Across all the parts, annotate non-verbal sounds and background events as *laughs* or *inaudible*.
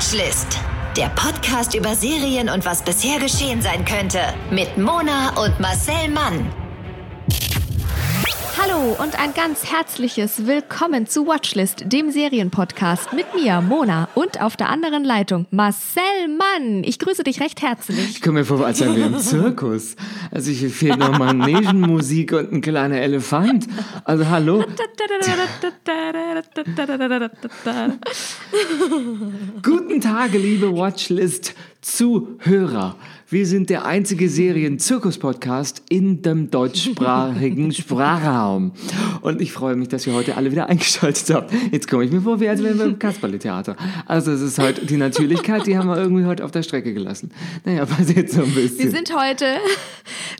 Watchlist. Der Podcast über Serien und was bisher geschehen sein könnte. Mit Mona und Marcel Mann. Hallo und ein ganz herzliches Willkommen zu Watchlist, dem Serienpodcast mit mir, Mona, und auf der anderen Leitung Marcel Mann. Ich grüße dich recht herzlich. Ich komme mir vor, als wären wir im Zirkus. Also hier fehlt noch Manegenmusik und ein kleiner Elefant. Also hallo. *laughs* Guten Tag, liebe Watchlist-Zuhörer. Wir sind der einzige Serien-Zirkus-Podcast in dem deutschsprachigen *laughs* Sprachraum. Und ich freue mich, dass ihr heute alle wieder eingeschaltet habt. Jetzt komme ich mir vor, wie als wären wir im Kasperle-Theater. Also es ist heute die Natürlichkeit, die haben wir irgendwie heute auf der Strecke gelassen. Naja, passiert so ein bisschen. Wir sind heute,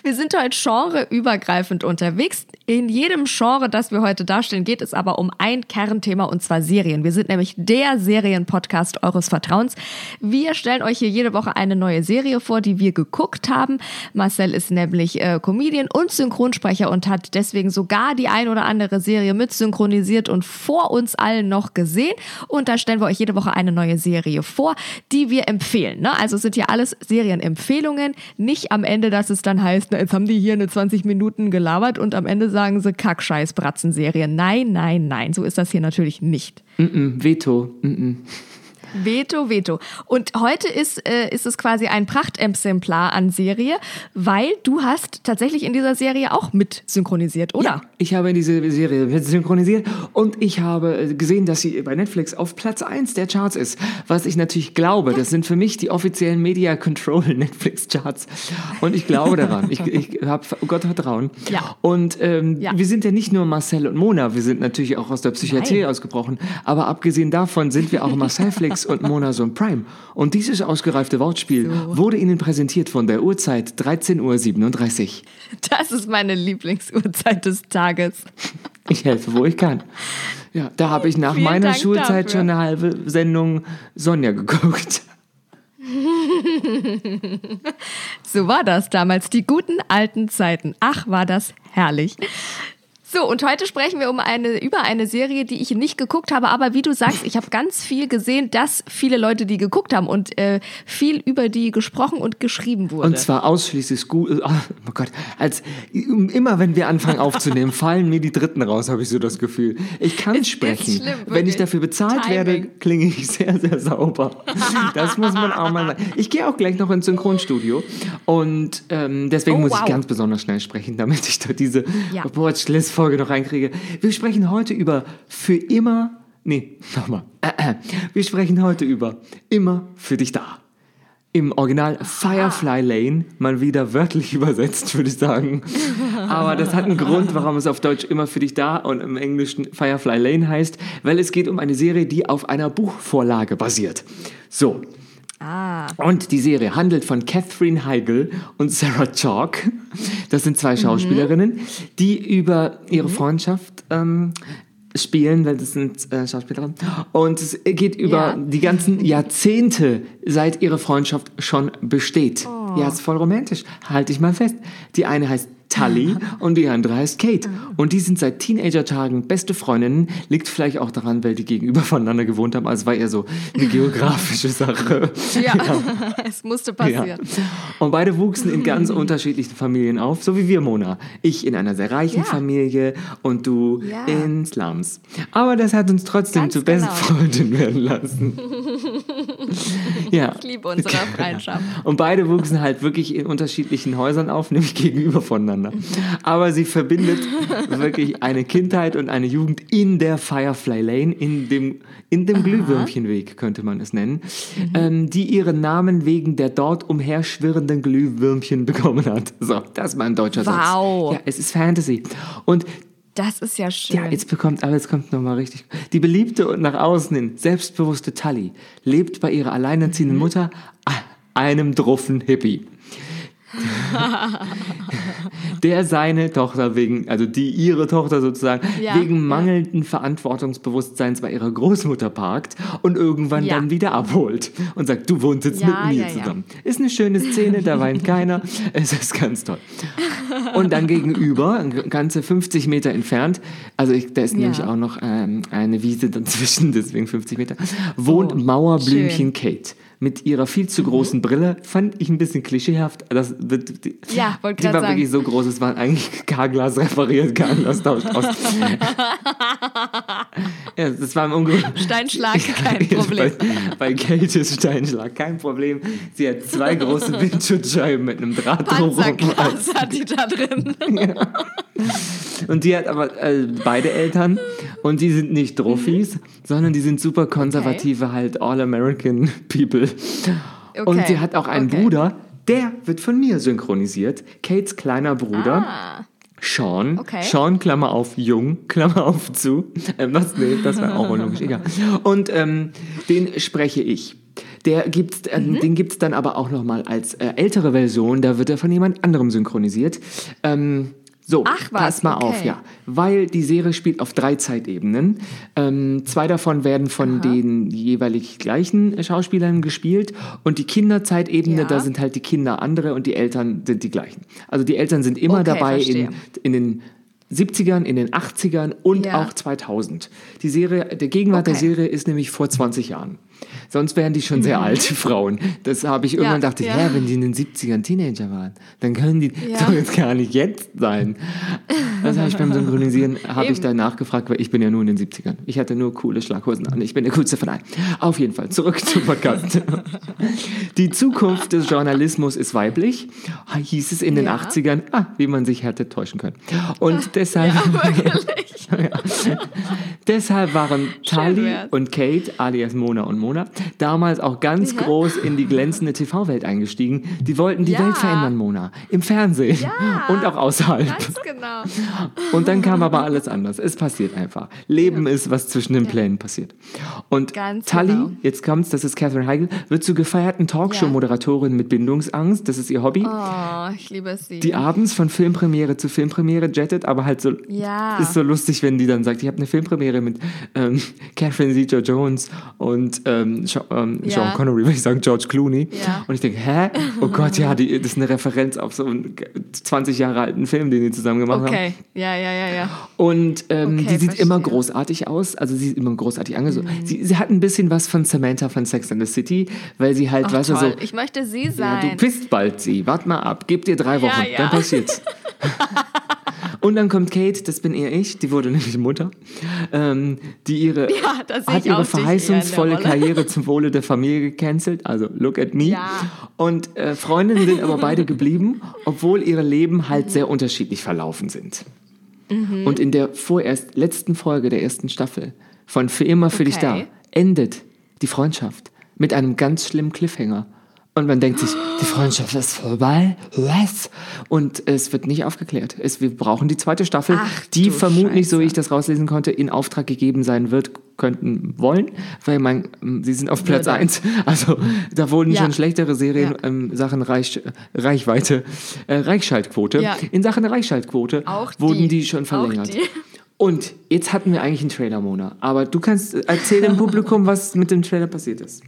wir sind heute genreübergreifend unterwegs. In jedem Genre, das wir heute darstellen, geht es aber um ein Kernthema und zwar Serien. Wir sind nämlich der Serienpodcast eures Vertrauens. Wir stellen euch hier jede Woche eine neue Serie vor, die wir geguckt haben. Marcel ist nämlich äh, Comedian und Synchronsprecher und hat deswegen sogar die ein oder andere Serie mit synchronisiert und vor uns allen noch gesehen. Und da stellen wir euch jede Woche eine neue Serie vor, die wir empfehlen. Ne? Also sind hier alles Serienempfehlungen. Nicht am Ende, dass es dann heißt, na, jetzt haben die hier eine 20 Minuten gelabert und am Ende sagen sie Kackscheiß-Bratzen-Serie. Nein, nein, nein. So ist das hier natürlich nicht. Mm -mm, Veto. Mm Veto, Veto. Und heute ist, äh, ist es quasi ein Prachtexemplar an Serie, weil du hast tatsächlich in dieser Serie auch mit synchronisiert, oder? Ja, ich habe in diese Serie mit synchronisiert und ich habe äh, gesehen, dass sie bei Netflix auf Platz 1 der Charts ist. Was ich natürlich glaube, das sind für mich die offiziellen Media Control *laughs* Netflix Charts. Und ich glaube daran. ich ich habe Gott Vertrauen. Ja. Und ähm, Ja. wir sind ja nicht nur Marcel und Mona, wir sind natürlich auch aus der Psychiatrie Nein. ausgebrochen. Aber abgesehen davon sind wir auch Marcel Flix und Mona Sohn Prime. Und dieses ausgereifte Wortspiel wurde Ihnen präsentiert von der Uhrzeit 13.37 Uhr. Das ist meine Lieblingsuhrzeit des Tages. Ich helfe, wo ich kann. Ja, da habe ich nach Vielen meiner Dank Schulzeit dafür. schon eine halbe Sendung Sonja geguckt. *laughs* So war das damals, die guten alten Zeiten. Ach, war das herrlich. So, und heute sprechen wir um eine, über eine Serie, die ich nicht geguckt habe, aber wie du sagst, ich habe ganz viel gesehen, dass viele Leute die geguckt haben und äh, viel über die gesprochen und geschrieben wurde. Und zwar ausschließlich gut. Oh Gott, als immer wenn wir anfangen aufzunehmen, *laughs* fallen mir die Dritten raus, habe ich so das Gefühl. Ich kann ist sprechen. schlimm, wenn ich dafür bezahlt Timing. werde, klinge ich sehr, sehr sauber. *laughs* Das muss man auch mal sagen. Ich gehe auch gleich noch ins Synchronstudio und ähm, deswegen Oh, muss wow. ich ganz besonders schnell sprechen, damit ich da diese Ja. Watchlist-Folge noch reinkriege. Wir sprechen heute über für immer. Nee, nochmal. *clears throat* Wir sprechen heute über immer für dich da. Im Original Firefly Lane, mal wieder wörtlich *laughs* übersetzt, würde ich sagen. Aber das hat einen Grund, warum es auf Deutsch immer für dich da und im Englischen Firefly Lane heißt, weil es geht um eine Serie, die auf einer Buchvorlage basiert. So. Ah, Und die Serie handelt von Catherine Heigl und Sarah Chalk. Das sind zwei Schauspielerinnen, die über ihre Freundschaft ähm, spielen, weil das sind äh, Schauspielerinnen. Und es geht über Ja. die ganzen *laughs* Jahrzehnte, seit ihre Freundschaft schon besteht. Ja, ist voll romantisch. Halte ich mal fest. Die eine heißt Tully *laughs* und die andere heißt Kate. Und die sind seit Teenager-Tagen beste Freundinnen. Liegt vielleicht auch daran, weil die gegenüber voneinander gewohnt haben. Also war eher so eine *laughs* geografische Sache. ja, *laughs* es musste passieren. Ja. Und beide wuchsen in ganz unterschiedlichen Familien auf, so wie wir, Mona. Ich in einer sehr reichen Ja. Familie und du Ja. in Slums. Aber das hat uns trotzdem Ganz zu besten genau. Freundinnen werden lassen. *laughs* ja. Ich liebe unsere Freundschaft. Und beide wuchsen halt wirklich in unterschiedlichen Häusern auf, *laughs* nämlich gegenüber voneinander. Aber sie verbindet *laughs* wirklich eine Kindheit und eine Jugend in der Firefly Lane, in dem, in dem Glühwürmchenweg, könnte man es nennen, ähm, die ihren Namen wegen der dort umherschwirrenden Glühwürmchen bekommen hat. So, das ist mal ein deutscher Wow. Satz. Ja, es ist Fantasy. Und Das ist ja schön. ja, jetzt bekommt, aber jetzt kommt nochmal richtig. Die beliebte und nach außen hin selbstbewusste Tully lebt bei ihrer alleinerziehenden Mhm. Mutter, ah, einem druffen Hippie. *laughs* der seine Tochter wegen, also die ihre Tochter sozusagen, Ja, wegen ja. mangelnden Verantwortungsbewusstseins bei ihrer Großmutter parkt und irgendwann Ja. dann wieder abholt und sagt, du wohnst jetzt mit mir zusammen. Ist eine schöne Szene, da weint keiner. *laughs* Es ist ganz toll. Und dann gegenüber, ganze 50 Meter entfernt, also ich, da ist nämlich auch noch ähm, eine Wiese dazwischen, *laughs* deswegen 50 Meter, wohnt Oh, Mauerblümchen schön. Kate. Mit ihrer viel zu großen Brille fand ich ein bisschen klischeehaft. Das die, Ja, wollte die war sagen. wirklich so groß, es war eigentlich K-Glas repariert, K-Glas tauscht aus. *laughs* ja, das war im Ungefähr. Steinschlag, kein Problem. Bei, bei Kate ist Steinschlag kein Problem. Sie hat zwei große Windschutzscheiben mit einem Draht drumherum. Hat die da drin. *laughs* Und die hat aber äh, beide Eltern und die sind nicht Druffis, sondern die sind super konservative, halt All-American People. Und Okay, sie hat auch einen okay. Bruder, der wird von mir synchronisiert. Kates kleiner Bruder. Ah, Sean, Okay. Sean, Klammer auf, jung, Klammer auf zu. Ähm, was, nee, das wäre auch *laughs* unlogisch, egal. Und ähm, den spreche ich. Der gibt's, äh, Mhm. Den gibt es dann aber auch nochmal als äh, ältere Version, da wird er von jemand anderem synchronisiert. Ähm, so, Ach was, pass mal okay. auf, ja. Weil die Serie spielt auf drei Zeitebenen. Ähm, zwei davon werden von den jeweilig gleichen Schauspielern gespielt und die Kinderzeitebene, Ja. da sind halt die Kinder andere und die Eltern sind die gleichen. Also die Eltern sind immer Okay, dabei in, verstehe. in den 70ern, in den 80ern und Ja. auch 2000. Die Serie, der Gegenwart der Okay. Serie ist nämlich vor 20 Jahren. Sonst wären die schon sehr alt, die Frauen. Das habe ich irgendwann dachte, ja. ja, wenn die in den 70ern Teenager waren, dann können die Ja. doch jetzt gar nicht jetzt sein. Das habe ich beim Synchronisieren, habe ich Eben. da nachgefragt, weil ich bin ja nur in den 70ern. Ich hatte nur coole Schlaghosen an. Ich bin der coolste von allen. Auf jeden Fall, zurück zum Podcast. *laughs* Die Zukunft des Journalismus ist weiblich, hieß es in den Ja. 80ern, ah, wie man sich hätte täuschen können. Und *laughs* deshalb, Ja. *laughs* deshalb waren Tali und Kate, alias Mona und Mona, damals auch ganz groß in die glänzende TV-Welt eingestiegen. Die wollten die Ja. Welt verändern, Mona. Im Fernsehen Ja. und auch außerhalb. ganz genau. Und dann kam aber alles anders. Es passiert einfach. Leben ist, was zwischen den Plänen passiert. Und Ganz Tully, genau. jetzt kommt's, das ist Catherine Heigl, wird zur gefeierten Talkshow-Moderatorin mit Bindungsangst. Das ist ihr Hobby. Oh, ich liebe sie. Die abends von Filmpremiere zu Filmpremiere jettet, aber halt so Ja. ist so lustig, wenn die dann sagt, ich habe eine Filmpremiere mit ähm, Catherine Zeta-Jones und ähm, ähm, Ja. Sean Connery, *laughs* will ich sagen, George Clooney. Ja. Und ich denke, hä? Oh Gott, ja, die, das ist eine Referenz auf so einen 20 Jahre alten Film, den die zusammen gemacht haben. okay, ja, ja, ja, ja. Und ähm, Okay, die sieht verstehe. immer großartig aus. Also sie ist immer großartig angezogen. Sie, sie hat ein bisschen was von Samantha von Sex and the City, weil sie halt, Ach, weißt du, so. Ich möchte sie Ja, sein. du bist bald sie. Wart mal ab. Gib dir drei Ja, Wochen. ja. Dann passiert's. *laughs* Und dann kommt Kate, das bin eher ich, die wurde nämlich Mutter, ähm, die ihre, Ja, hat ihre verheißungsvolle. Karriere zum Wohle der Familie gecancelt, also look at me. Ja. Und äh, Freundinnen sind aber beide geblieben, obwohl ihre Leben halt sehr unterschiedlich verlaufen sind. Mhm. Und in der vorerst letzten Folge der ersten Staffel von Für immer für dich da Okay. endet die Freundschaft mit einem ganz schlimmen Cliffhanger. Und man denkt sich, die Freundschaft ist vorbei. Was? Und es wird nicht aufgeklärt. Es, wir brauchen die zweite Staffel, Ach, die vermutlich, so wie Scheiße. ich das rauslesen konnte, in Auftrag gegeben sein wird, könnten wollen, weil man, sie sind auf Platz Würde. 1. Also da wurden Ja. schon schlechtere Serien Ja. in Sachen Reich, Reichweite, äh, Reichschaltquote. Ja. In Sachen Reichschaltquote Auch wurden die. die schon verlängert. die. Und jetzt hatten wir eigentlich einen Trailer, Mona. Aber du kannst äh, erzähl dem *laughs* Publikum, was mit dem Trailer passiert ist.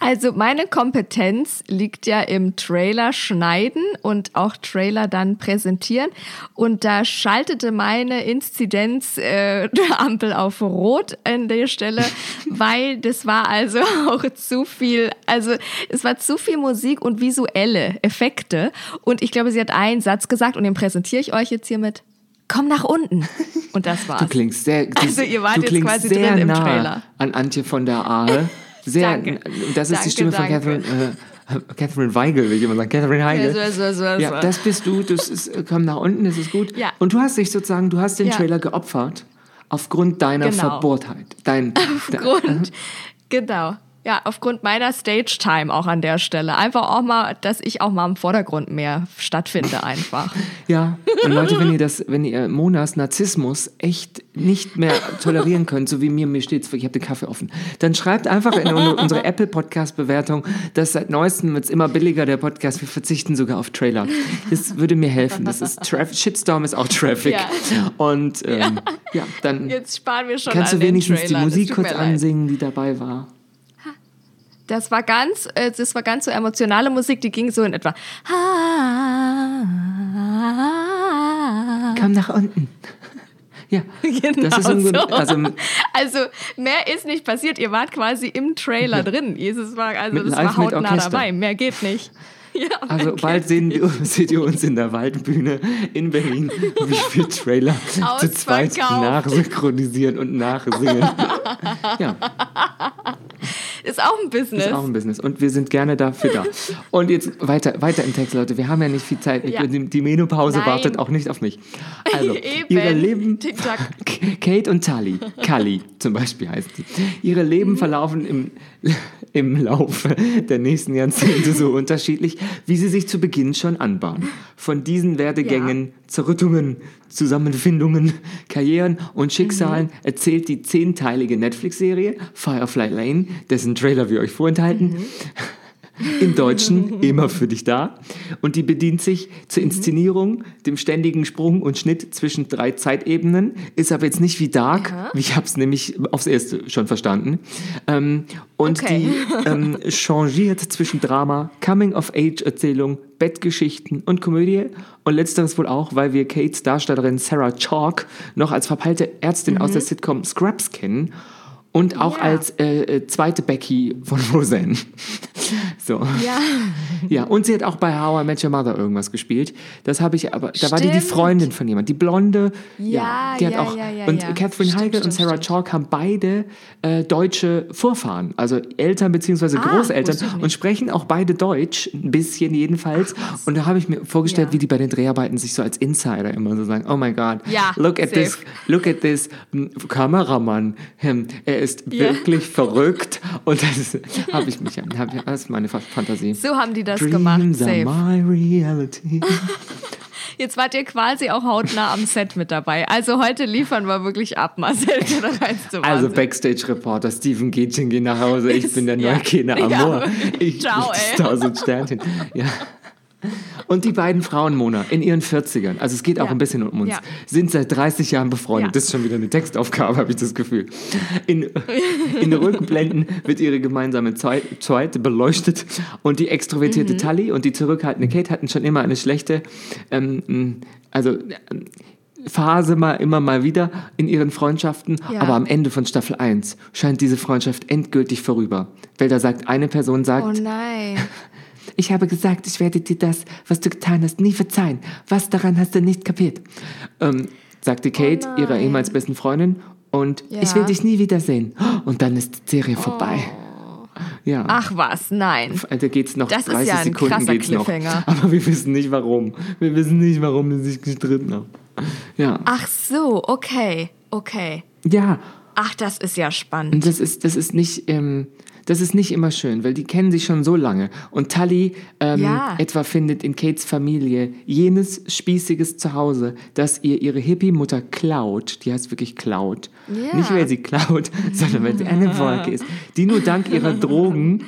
Also meine Kompetenz liegt ja im Trailer schneiden und auch Trailer dann präsentieren. Und da schaltete meine Inzidenz äh, *laughs* Ampel auf Rot an der Stelle, *laughs* weil das war also *laughs* auch zu viel, also es war zu viel Musik und visuelle Effekte. Und ich glaube, sie hat einen Satz gesagt und den präsentiere ich euch jetzt hiermit. Komm nach unten. Und das war's. Du klingst sehr, du, Also ihr wart jetzt quasi sehr drin im nah Trailer. an Antje von der Ahe. Sehr, Danke. Das ist die Danke, Stimme von danke. Catherine, äh, Catherine Weigel, will ich immer sagen. Catherine Heigl. Ja, so, so, so, Ja, das bist du. Das ist, äh, komm nach unten, das ist gut. Ja. Und du hast dich sozusagen, du hast den Ja. Trailer geopfert aufgrund deiner Genau. Verbohrtheit. Dein, *laughs* Aufgrund, genau. Ja, aufgrund meiner Stage-Time auch an der Stelle. Einfach auch mal, dass ich auch mal im Vordergrund mehr stattfinde einfach. *laughs* Ja, und Leute, wenn ihr das, wenn ihr Monas Narzissmus echt nicht mehr tolerieren könnt, so wie mir, mir steht's, ich habe den Kaffee offen, dann schreibt einfach in un- unsere Apple Podcast Bewertung, dass seit neuestem wird's immer billiger der Podcast, wir verzichten sogar auf Trailer. Das würde mir helfen. Das ist Traf Shitstorm ist auch Traffic. Ja. Und ähm, ja. dann Jetzt sparen wir schon kannst du wenigstens die. Es Musik kurz ansingen, die dabei war. Das war ganz, äh, das war ganz so emotionale Musik, die ging so in etwa. Komm nach unten. Ja, Genau *laughs* das ist Grunde, so. also Also mehr ist nicht passiert. Ihr wart quasi im Trailer drin. Jesus war also Mit das live war hautnah dabei. Mehr geht nicht. *laughs* Ja, Also bald sehen wir, *laughs* seht ihr uns in der Waldbühne in Berlin, wie wir Trailer zu zweit nachsynchronisieren und nachsingen. ja, ist auch ein Business. ist auch ein Business und wir sind gerne dafür da. *laughs* Und jetzt weiter, weiter im Text, Leute. Wir haben ja nicht viel Zeit. Ja. Die, die Menopause Nein. wartet auch nicht auf mich. Also, *laughs* ihre Leben... Tick-Tack. *laughs* Kate und Tully, Cully zum Beispiel heißt sie. Ihre Mhm. Leben verlaufen im, im Laufe der nächsten Jahrzehnte so unterschiedlich, wie sie sich zu Beginn schon anbahnen. Von diesen Werdegängen, Zerrüttungen, Zusammenfindungen, Karrieren und Schicksalen Mhm. erzählt die zehnteilige Netflix-Serie Firefly Lane, dessen Trailer wir euch vorenthalten. Mhm. *laughs* Im Deutschen immer für dich da. Und die bedient sich zur Mhm. Inszenierung, dem ständigen Sprung und Schnitt zwischen drei Zeitebenen. Ist aber jetzt nicht wie Dark. Ich habe es nämlich aufs Erste schon verstanden. Ähm, und Okay. die *laughs* ähm, changiert zwischen Drama, Coming-of-Age-Erzählung, Bettgeschichten und Komödie. Und letzteres wohl auch, weil wir Kates Darstellerin Sarah Chalk noch als verpeilte Ärztin aus der Sitcom Scrubs kennen. Und auch Ja. als äh, äh, zweite Becky von Roseanne. So. Ja. Ja, und sie hat auch bei How I Met Your Mother irgendwas gespielt. Das habe ich aber, da war die die Stimmt. Freundin von jemand. Die Blonde, Ja, die hat ja, auch, ja, ja, und ja. Catherine Stimmt, Heigl und stimmt, Sarah stimmt. Chalk haben beide äh, deutsche Vorfahren, also Eltern beziehungsweise Ah, Großeltern und sprechen auch beide Deutsch, ein bisschen jedenfalls. und da habe ich mir vorgestellt, Ja. wie die bei den Dreharbeiten sich so als Insider immer so sagen, oh my God, Ja, look at safe. this, look at this mm, Kameramann, Hm, er ist Ja. wirklich verrückt und das *laughs* habe ich mich, hab, das ist meine Fa- Fantasie. So haben die das Dreams gemacht. are Safe. my reality. *laughs* Jetzt wart ihr quasi auch hautnah am Set mit dabei. Also heute liefern wir wirklich ab, Marcel. *laughs* Also. Backstage-Reporter Steven Gätchen geht nach Hause. Ich bin der *laughs* Ja. Neukene Ja. Amor. Ich Ciao, ey. tausend Sternchen. Ja. Und die beiden Frauen, Mona, in ihren 40ern, also es geht auch Ja. ein bisschen um uns, Ja. sind seit 30 Jahren befreundet. Ja. Das ist schon wieder eine Textaufgabe, *laughs* habe ich das Gefühl. In, in den Rückblenden wird ihre gemeinsame Zei- Zeit beleuchtet und die extrovertierte Mhm. Tully und die zurückhaltende Kate hatten schon immer eine schlechte, ähm, also ähm, Phase mal immer mal wieder in ihren Freundschaften, Ja. aber am Ende von Staffel 1 scheint diese Freundschaft endgültig vorüber. Weil da sagt eine Person sagt, Oh nein. *laughs* ich habe gesagt, ich werde dir das, was du getan hast, nie verzeihen. Was daran hast du nicht kapiert? Ähm, sagte Kate, Oh ihrer ehemals besten Freundin. Und Ja. ich will dich nie wiedersehen. Und dann ist die Serie vorbei. Ja. Ach was, nein. Da geht's noch Das ist 30 ja ein Sekunden krasser geht's noch. Aber wir wissen nicht warum. Wir wissen nicht, warum sie sich gestritten haben. Ja. Ach so, okay, okay. Ja. Ach, das ist ja spannend. Und das ist, das ist nicht, ähm, das ist nicht immer schön, weil die kennen sich schon so lange. Und Tully ähm, Ja. etwa findet in Kates Familie jenes spießiges Zuhause, das ihr ihre Hippie-Mutter klaut. Die heißt wirklich klaut. Ja. Nicht, weil sie klaut, *laughs* sondern weil sie eine Wolke ist, die nur dank ihrer *laughs* Drogen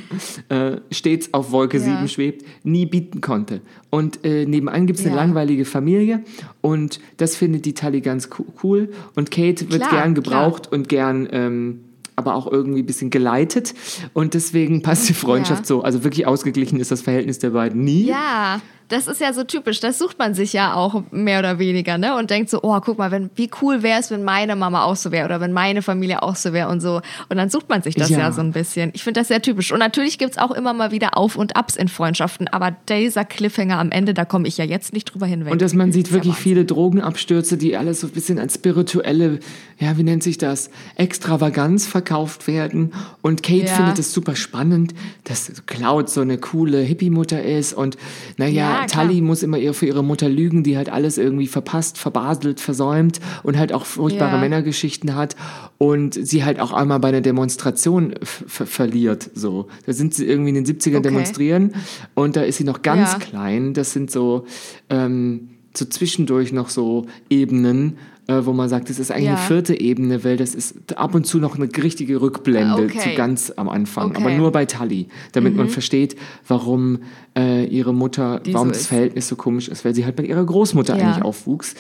äh, stets auf Wolke Ja. 7 schwebt, nie bieten konnte. Und äh, nebenan gibt es eine langweilige Familie und das findet die Tully ganz co- cool. Und Kate wird Klar, gern klar. gebraucht und gern ähm, aber auch irgendwie ein bisschen geleitet und deswegen passt die Freundschaft Ja. so. Also wirklich ausgeglichen ist das Verhältnis der beiden nie. Ja, das ist ja so typisch. Das sucht man sich ja auch mehr oder weniger, ne? Und denkt so, oh, guck mal, wenn, wie cool wäre es, wenn meine Mama auch so wäre oder wenn meine Familie auch so wäre und so. Und dann sucht man sich das ja, Ja. so ein bisschen. Ich finde das sehr typisch. Und natürlich gibt's auch immer mal wieder Auf und Abs in Freundschaften. Aber dieser Cliffhanger am Ende, da komme ich ja jetzt nicht drüber hinweg. Und dass man sieht Das ist ja wirklich viele Drogenabstürze, die alles so ein bisschen als spirituelle, ja, wie nennt sich das, Extravaganz verkauft werden. Und Kate Ja. findet es super spannend, dass Cloud so eine coole Hippie-Mutter ist. Und naja, Ja, klar. Tully muss immer ihr für ihre Mutter lügen, die halt alles irgendwie verpasst, verbaselt, versäumt und halt auch furchtbare Ja. Männergeschichten hat. Und sie halt auch einmal bei einer Demonstration verliert. So. Da sind sie irgendwie in den 70ern Okay. demonstrieren und da ist sie noch ganz Ja. klein. Das sind so, ähm, so zwischendurch noch so Ebenen, äh, wo man sagt, das ist eigentlich Ja. eine vierte Ebene, weil das ist ab und zu noch eine richtige Rückblende Ah, Okay. zu ganz am Anfang, Okay. Mhm. aber nur bei Tully, damit man versteht, warum äh, ihre Mutter, Die warum so das ist. Verhältnis so komisch ist, weil sie halt mit ihrer Großmutter Ja. eigentlich aufwuchs.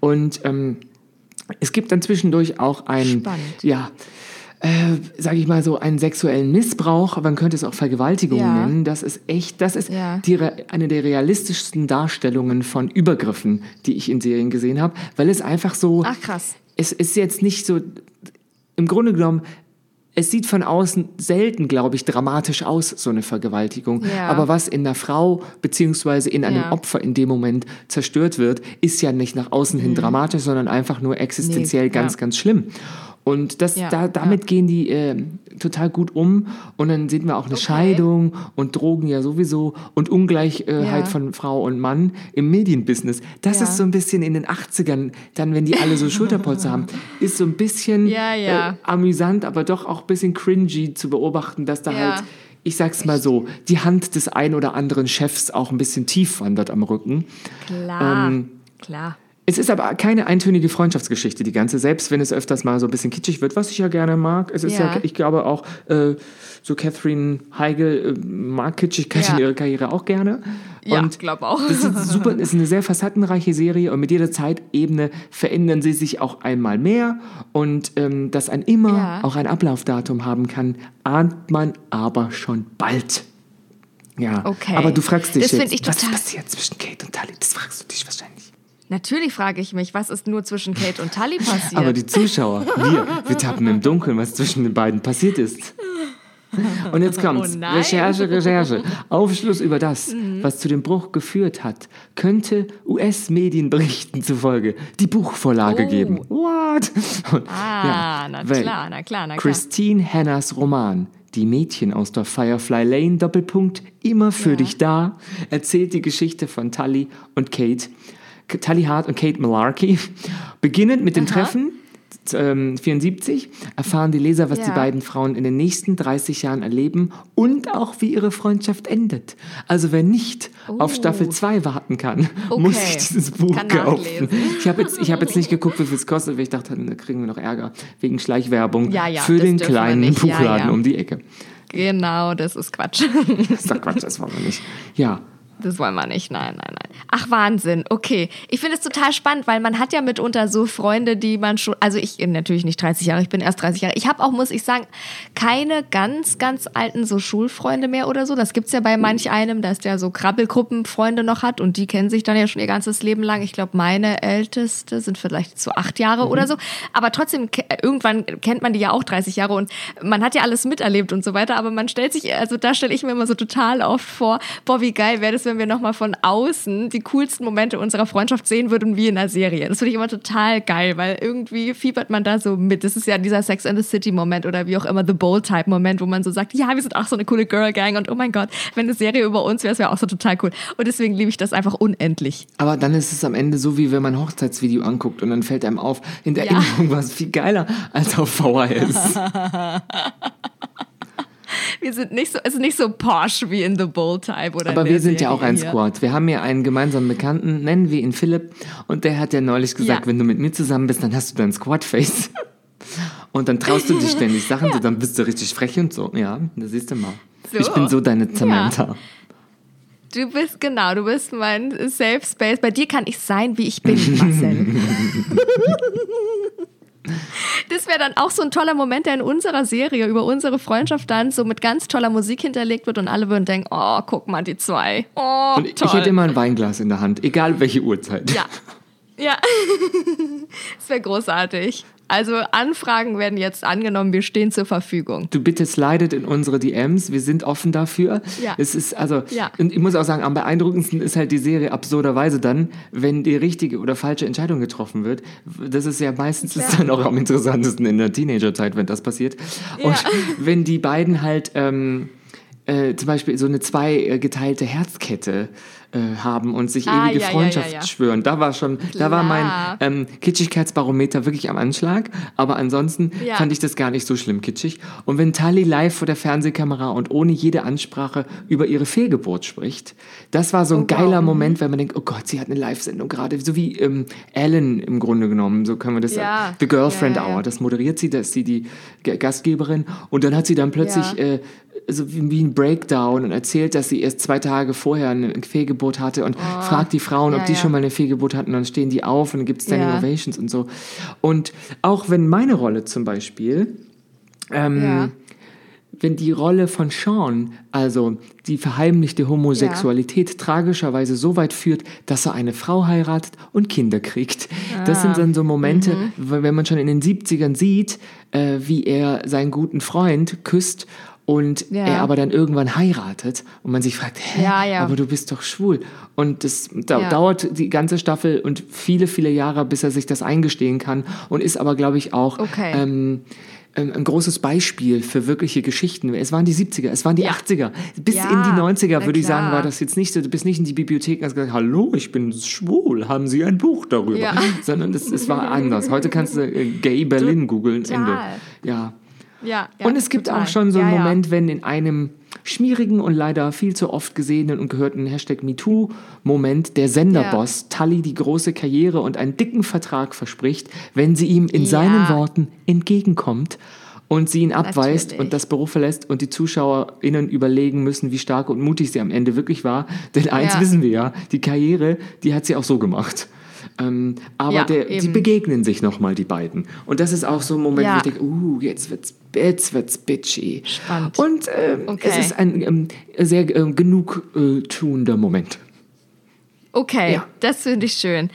Und ähm, es gibt dann zwischendurch auch einen, Spannend. ja, äh, sage ich mal so, einen sexuellen Missbrauch, man könnte es auch Vergewaltigung Ja. nennen. Das ist echt, das ist Ja. die, eine der realistischsten Darstellungen von Übergriffen, die ich in Serien gesehen habe, weil es einfach so Ach krass. es ist jetzt nicht so, im Grunde genommen, es sieht von außen selten, glaube ich, dramatisch aus, so eine Vergewaltigung. Ja. Aber was in einer Frau beziehungsweise in einem Ja. Opfer in dem Moment zerstört wird, ist ja nicht nach außen hin dramatisch, sondern einfach nur existenziell Mhm. Nee, ganz, ja. ganz schlimm. Und das, Ja, da, damit gehen die äh, total gut um. Und dann sehen wir auch eine Okay. Scheidung und Drogen ja sowieso und Ungleichheit Ja. von Frau und Mann im Medienbusiness. Das Ja. ist so ein bisschen in den 80ern, dann, wenn die alle so *laughs* Schulterpolster haben, ist so ein bisschen Ja, ja. Äh, amüsant, aber doch auch ein bisschen cringy zu beobachten, dass da Ja. halt, ich sag's mal so, die Hand des ein oder anderen Chefs auch ein bisschen tief wandert am Rücken. Klar. Ähm, Klar. Es ist aber keine eintönige Freundschaftsgeschichte, die ganze, selbst wenn es öfters mal so ein bisschen kitschig wird, was ich ja gerne mag. Es ist ja, Ja. ich glaube auch, äh, so Catherine Heigl äh, mag Kitschigkeit Ja. in ihrer Karriere auch gerne. Ja, Und glaub auch. Das ist super, ist eine sehr facettenreiche Serie und mit jeder Zeitebene verändern sie sich auch einmal mehr. Und ähm, dass ein immer Ja. auch ein Ablaufdatum haben kann, ahnt man aber schon bald. Ja, Okay. aber du fragst dich Das jetzt, was passiert zwischen Kate und Tali? Das fragst du dich wahrscheinlich. Natürlich frage ich mich, was ist nur zwischen Kate und Tully passiert? Aber die Zuschauer, wir, wir tappen im Dunkeln, was zwischen den beiden passiert ist. Und jetzt kommt's. Oh. Recherche, Recherche. Aufschluss über das, was zu dem Bruch geführt hat, könnte US-Medienberichten zufolge die Buchvorlage Oh. geben. What? Und, Ah, na weil klar, na klar, na klar. Christine Hannahs Roman Die Mädchen aus der Firefly Lane, Doppelpunkt, immer für Ja. dich da, erzählt die Geschichte von Tully und Kate, Tully Hart und Kate Malarkey. *laughs* Beginnend mit dem Aha. Treffen ähm, 74 erfahren die Leser, was Ja. die beiden Frauen in den nächsten 30 Jahren erleben und auch wie ihre Freundschaft endet. Also wer nicht auf Oh. Staffel 2 warten kann, *laughs* Okay. muss sich dieses Buch Kann kaufen. Ich habe jetzt, ich hab jetzt nicht geguckt, wie viel es kostet, weil ich dachte, da kriegen wir noch Ärger wegen Schleichwerbung Ja, ja, für den kleinen Buchladen um die Ecke. Genau, das ist Quatsch. Das ist doch Quatsch, das wollen wir nicht. Ja, Das wollen wir nicht. Nein, nein, nein. Ach, Wahnsinn. Okay. Ich finde es total spannend, weil man hat ja mitunter so Freunde, die man schon, also ich natürlich nicht 30 Jahre, ich bin erst 30 Jahre. Ich habe auch, muss ich sagen, keine ganz, ganz alten so Schulfreunde mehr oder so. Das gibt's ja bei manch einem, dass der so Krabbelgruppenfreunde noch hat und die kennen sich dann ja schon ihr ganzes Leben lang. Ich glaube, meine älteste sind vielleicht so acht Jahre oder so. Aber trotzdem, irgendwann kennt man die ja auch 30 Jahre und man hat ja alles miterlebt und so weiter. Aber man stellt sich, also da stelle ich mir immer so total oft vor, boah, wie geil wäre das, wenn wir nochmal von außen die coolsten Momente unserer Freundschaft sehen würden wie in einer Serie. Das finde ich immer total geil, weil irgendwie fiebert man da so mit. Das ist ja dieser Sex and the City Moment oder wie auch immer The Bold Type Moment, wo man so sagt, ja, wir sind auch so eine coole Girl Gang und oh mein Gott, wenn eine Serie über uns wäre, es wäre auch so total cool. Und deswegen liebe ich das einfach unendlich. aber dann ist es am Ende so, wie wenn man ein Hochzeitsvideo anguckt und dann fällt einem auf, in der Ja. Erinnerung war es viel geiler als auf VHS. *laughs* Wir sind nicht so, es ist nicht so posh wie in The Bold Type oder Aber wir sind ja Serie auch ein hier. Squad. Wir haben ja einen gemeinsamen Bekannten, nennen wir ihn Philipp. Und der hat ja neulich gesagt, Ja. wenn du mit mir zusammen bist, dann hast du dein Squad-Face. Und dann traust du dich ständig Sachen, *laughs* so, dann bist du richtig frech und so. Ja, da siehst du mal. So. Ich bin so deine Samantha. Du bist, genau, du bist mein Safe Space. Bei dir kann ich sein, wie ich bin, Marcel. *laughs* *laughs* Das wäre dann auch so ein toller Moment, der in unserer Serie über unsere Freundschaft dann so mit ganz toller Musik hinterlegt wird und alle würden denken, oh, guck mal, die zwei. Oh, Und ich toll. hätte immer ein Weinglas in der Hand, egal welche Uhrzeit. ja, ja. *laughs* Das wäre großartig. Also Anfragen werden jetzt angenommen, wir stehen zur Verfügung. Du bitte slidet in unsere DMs, wir sind offen dafür. Ja. Es ist also, Ja. und ich muss auch sagen, am beeindruckendsten ist halt die Serie absurderweise dann, wenn die richtige oder falsche Entscheidung getroffen wird. Das ist ja meistens ist *laughs* dann auch am interessantesten in der Teenagerzeit, wenn das passiert. Und Ja. *laughs* wenn die beiden halt ähm, äh, zum Beispiel so eine zwei äh, geteilte Herzkette äh, haben und sich Ah, ewige ja, Freundschaft ja, ja. schwören. Da war schon, da war mein Klar. ähm, Kitschigkeitsbarometer wirklich am Anschlag. Aber ansonsten fand ich das gar nicht so schlimm kitschig. Und wenn Tali live vor der Fernsehkamera und ohne jede Ansprache über ihre Fehlgeburt spricht, das war so ein Oh, wow. geiler Moment, wenn man denkt, oh Gott, sie hat eine Live-Sendung gerade, so wie ähm, Ellen im Grunde genommen, so können wir das sagen. The Girlfriend. Hour, das moderiert sie, da ist sie die Gastgeberin und dann hat sie dann plötzlich äh, so wie, wie ein Breakdown und erzählt, dass sie erst zwei Tage vorher eine Fehlgeburt hatte und fragt die Frauen, ob Oh. Ja, die ja. schon mal eine Fehlgeburt hatten. Und dann stehen die auf und dann gibt es Standing Ja. Ovations und so. Und auch wenn meine Rolle zum Beispiel ähm, Ja. wenn die Rolle von Sean, also die verheimlichte Homosexualität, tragischerweise so weit führt, dass er eine Frau heiratet und Kinder kriegt. Das sind dann so Momente, w- wenn man schon in den 70ern sieht, äh, wie er seinen guten Freund küsst und Ja. er aber dann irgendwann heiratet und man sich fragt, hä, Ja, ja. aber du bist doch schwul. Und das dauert die ganze Staffel und viele, viele Jahre, bis er sich das eingestehen kann und ist aber, glaube ich, auch Okay. ähm, ähm, ein großes Beispiel für wirkliche Geschichten. Es waren die 70er, es waren die Ja. 80er. Bis Ja, in die 90er na würde ich sagen, war das jetzt nicht so, du bist nicht in die Bibliothek und hast gesagt, hallo, ich bin schwul, haben Sie ein Buch darüber? Ja. Sondern es, es war anders. Heute kannst du äh, Gay Berlin googeln. Ja. Ja, ja, Und es gibt total. auch schon so einen ja. Moment, wenn in einem schmierigen und leider viel zu oft gesehenen und gehörten Hashtag MeToo-Moment der Senderboss Tully die große Karriere und einen dicken Vertrag verspricht, wenn sie ihm in seinen Worten entgegenkommt und sie ihn abweist Natürlich. und das Büro verlässt und die ZuschauerInnen überlegen müssen, wie stark und mutig sie am Ende wirklich war. Denn eins wissen wir ja, die Karriere, die hat sie auch so gemacht. Ähm, aber Ja, der, die begegnen sich nochmal, die beiden. Und das ist auch so ein Moment, Ja. wo ich denke, uh, jetzt wird's, jetzt wird's bitchy. Spannend. Und ähm, Okay. es ist ein ähm, sehr ähm, genug äh, tuender Moment. Okay, Ja. das finde ich schön.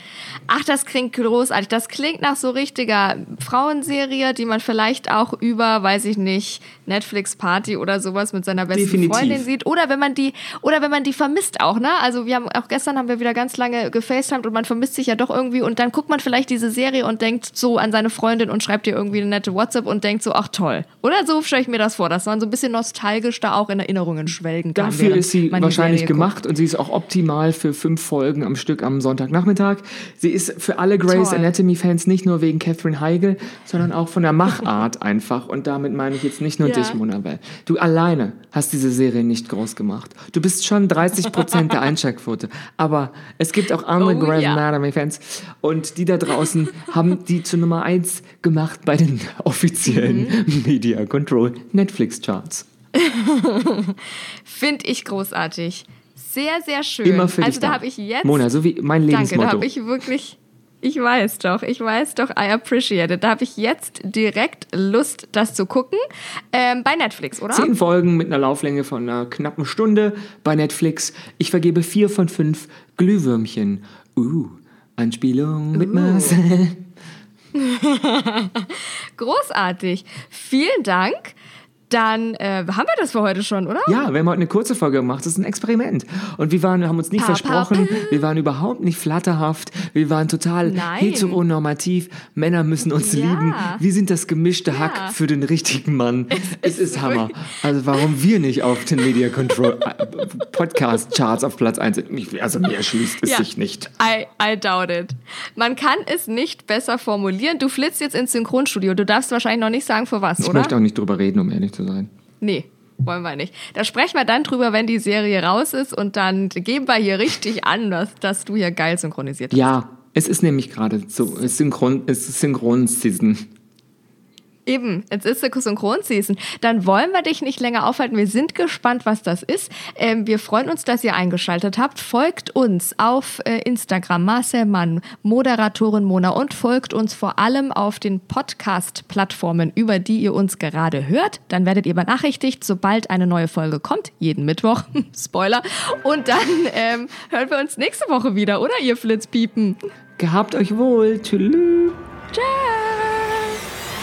Ach, das klingt großartig. Das klingt nach so richtiger Frauenserie, die man vielleicht auch über, weiß ich nicht, Netflix Party oder sowas mit seiner besten Definitiv. Freundin sieht. Oder wenn man die, oder wenn man die vermisst auch, ne? Also wir haben auch gestern haben wir wieder ganz lange gefacetimed und man vermisst sich ja doch irgendwie und dann guckt man vielleicht diese Serie und denkt so an seine Freundin und schreibt ihr irgendwie eine nette WhatsApp und denkt so, ach toll. Oder so stelle ich mir das vor, dass man so ein bisschen nostalgisch da auch in Erinnerungen schwelgen kann. Dafür ist sie wahrscheinlich Serie guckt. gemacht und sie ist auch optimal für fünf Folgen am Stück am Sonntagnachmittag. Sie ist für alle Grey's. Anatomy-Fans nicht nur wegen Catherine Heigl, sondern auch von der Machart einfach. Und damit meine ich jetzt nicht nur Ja. dich, Mona Bell. Du alleine hast diese Serie nicht groß gemacht. Du bist schon 30 Prozent der *laughs* Einschaltquote. Aber es gibt auch andere Oh, Grey's ja. Anatomy-Fans. Und die da draußen haben die zu Nummer eins gemacht bei den *laughs* offiziellen Mhm. Media Control Netflix-Charts. *laughs* Finde ich großartig. Sehr, sehr schön. Immer für also dich da habe ich jetzt. Mona, so wie mein danke, da Lebensmotto. habe ich wirklich. Ich weiß doch, ich weiß doch, I appreciate it. Da habe ich jetzt direkt Lust, das zu gucken. Ähm, bei Netflix, oder? Zehn Folgen mit einer Lauflänge von einer knappen Stunde bei Netflix. Ich vergebe vier von fünf Glühwürmchen. Uh, Anspielung mit Uh. Marcel. *laughs* Großartig. Vielen Dank. Dann äh, haben wir das für heute schon, oder? Ja, wir haben heute eine kurze Folge gemacht. Das ist ein Experiment. Und wir waren, haben uns nicht Pa, pa, versprochen. Wir waren überhaupt nicht flatterhaft. Wir waren total Nein. heteronormativ. Männer müssen uns Ja. lieben. Wir sind das gemischte Ja. Hack für den richtigen Mann. Es, ist Hammer. Also warum wir nicht auf den Media Control äh, Podcast Charts auf Platz 1 sind. Also mir erschließt es Ja. sich nicht. I, I doubt it. Man kann es nicht besser formulieren. Du flitzt jetzt ins Synchronstudio. Du darfst wahrscheinlich noch nicht sagen, für was, Ich oder? möchte auch nicht drüber reden, um ehrlich zu sein. Nee, wollen wir nicht. Da sprechen wir dann drüber, wenn die Serie raus ist und dann geben wir hier richtig an, dass, dass du hier geil synchronisiert hast. Ja, es ist nämlich gerade so, Synchron, es ist Synchron-Season. Eben, jetzt ist die Synchronseason. Dann wollen wir dich nicht länger aufhalten. Wir sind gespannt, was das ist. Ähm, wir freuen uns, dass ihr eingeschaltet habt. Folgt uns auf äh, Instagram, Marcel Mann, Moderatorin Mona und folgt uns vor allem auf den Podcast-Plattformen, über die ihr uns gerade hört. Dann werdet ihr benachrichtigt, sobald eine neue Folge kommt. Jeden Mittwoch. *laughs* Spoiler. Und dann ähm, hören wir uns nächste Woche wieder, oder ihr Flitzpiepen? Gehabt euch wohl. Tschüss. Ciao.